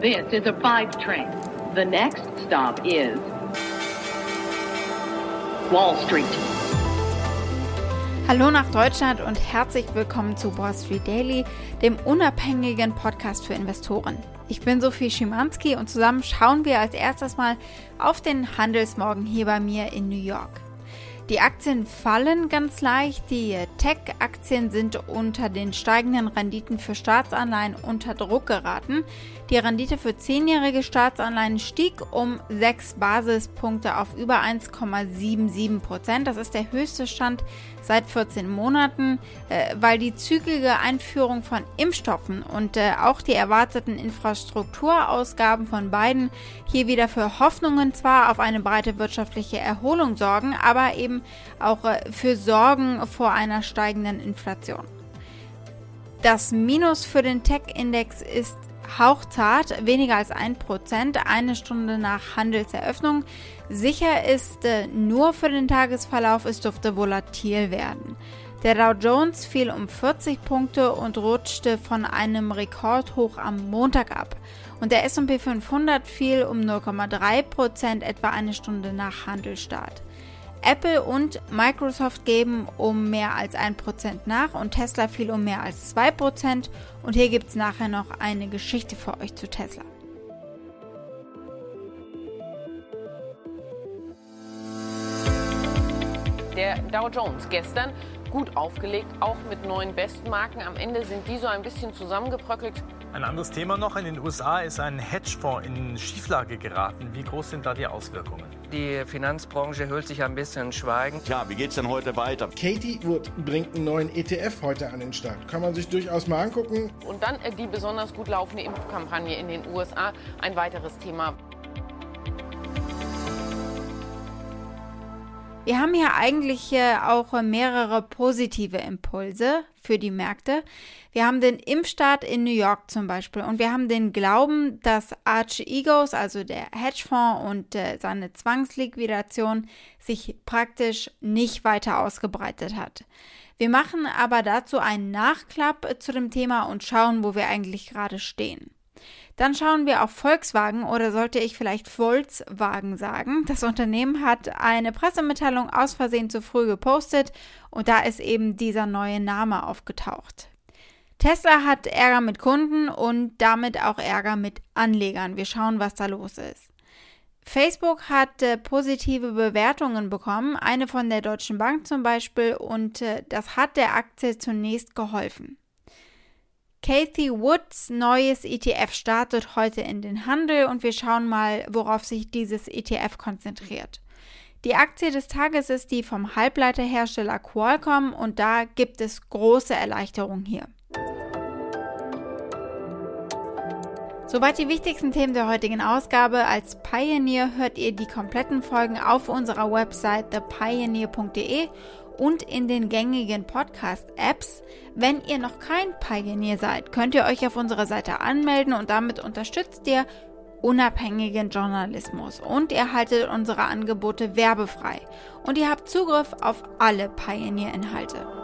This is a five train. The next stop is Wall Street. Hallo nach Deutschland und herzlich willkommen zu Wall Street Daily, dem unabhängigen Podcast für Investoren. Ich bin Sophie Schimanski und zusammen schauen wir als erstes mal auf den Handelsmorgen hier bei mir in New York. Die Aktien fallen ganz leicht. Die Tech-Aktien sind unter den steigenden Renditen für Staatsanleihen unter Druck geraten. Die Rendite für zehnjährige Staatsanleihen stieg um 6 Basispunkte auf über 1,77 Prozent. Das ist der höchste Stand seit 14 Monaten, äh, weil die zügige Einführung von Impfstoffen und äh, auch die erwarteten Infrastrukturausgaben von beiden hier wieder für Hoffnungen zwar auf eine breite wirtschaftliche Erholung sorgen, aber eben auch äh, für Sorgen vor einer steigenden Inflation. Das Minus für den Tech-Index ist hauchzart, weniger als 1%, eine Stunde nach Handelseröffnung. Sicher ist äh, nur für den Tagesverlauf, es dürfte volatil werden. Der Dow Jones fiel um 40 Punkte und rutschte von einem Rekordhoch am Montag ab. Und der SP 500 fiel um 0,3% etwa eine Stunde nach Handelstart. Apple und Microsoft geben um mehr als 1% nach und Tesla fiel um mehr als 2%. Und hier gibt es nachher noch eine Geschichte für euch zu Tesla. Der Dow Jones gestern gut aufgelegt, auch mit neuen Bestmarken. Am Ende sind die so ein bisschen zusammengebröckelt. Ein anderes Thema noch. In den USA ist ein Hedgefonds in Schieflage geraten. Wie groß sind da die Auswirkungen? Die Finanzbranche hüllt sich ein bisschen Schweigen. Tja, wie geht's denn heute weiter? Katie Wood bringt einen neuen ETF heute an den Start. Kann man sich durchaus mal angucken. Und dann äh, die besonders gut laufende Impfkampagne in den USA. Ein weiteres Thema. Wir haben hier eigentlich äh, auch mehrere positive Impulse für die Märkte. Wir haben den Impfstart in New York zum Beispiel und wir haben den Glauben, dass Arch Egos, also der Hedgefonds und äh, seine Zwangsliquidation sich praktisch nicht weiter ausgebreitet hat. Wir machen aber dazu einen Nachklapp zu dem Thema und schauen, wo wir eigentlich gerade stehen. Dann schauen wir auf Volkswagen oder sollte ich vielleicht Volkswagen sagen. Das Unternehmen hat eine Pressemitteilung aus Versehen zu früh gepostet und da ist eben dieser neue Name aufgetaucht. Tesla hat Ärger mit Kunden und damit auch Ärger mit Anlegern. Wir schauen, was da los ist. Facebook hat äh, positive Bewertungen bekommen, eine von der Deutschen Bank zum Beispiel, und äh, das hat der Aktie zunächst geholfen. Kathy Woods neues ETF startet heute in den Handel und wir schauen mal, worauf sich dieses ETF konzentriert. Die Aktie des Tages ist die vom Halbleiterhersteller Qualcomm und da gibt es große Erleichterungen hier. Soweit die wichtigsten Themen der heutigen Ausgabe. Als Pioneer hört ihr die kompletten Folgen auf unserer Website thepioneer.de und in den gängigen Podcast-Apps. Wenn ihr noch kein Pioneer seid, könnt ihr euch auf unserer Seite anmelden und damit unterstützt ihr unabhängigen Journalismus und ihr haltet unsere Angebote werbefrei und ihr habt Zugriff auf alle Pioneer-Inhalte.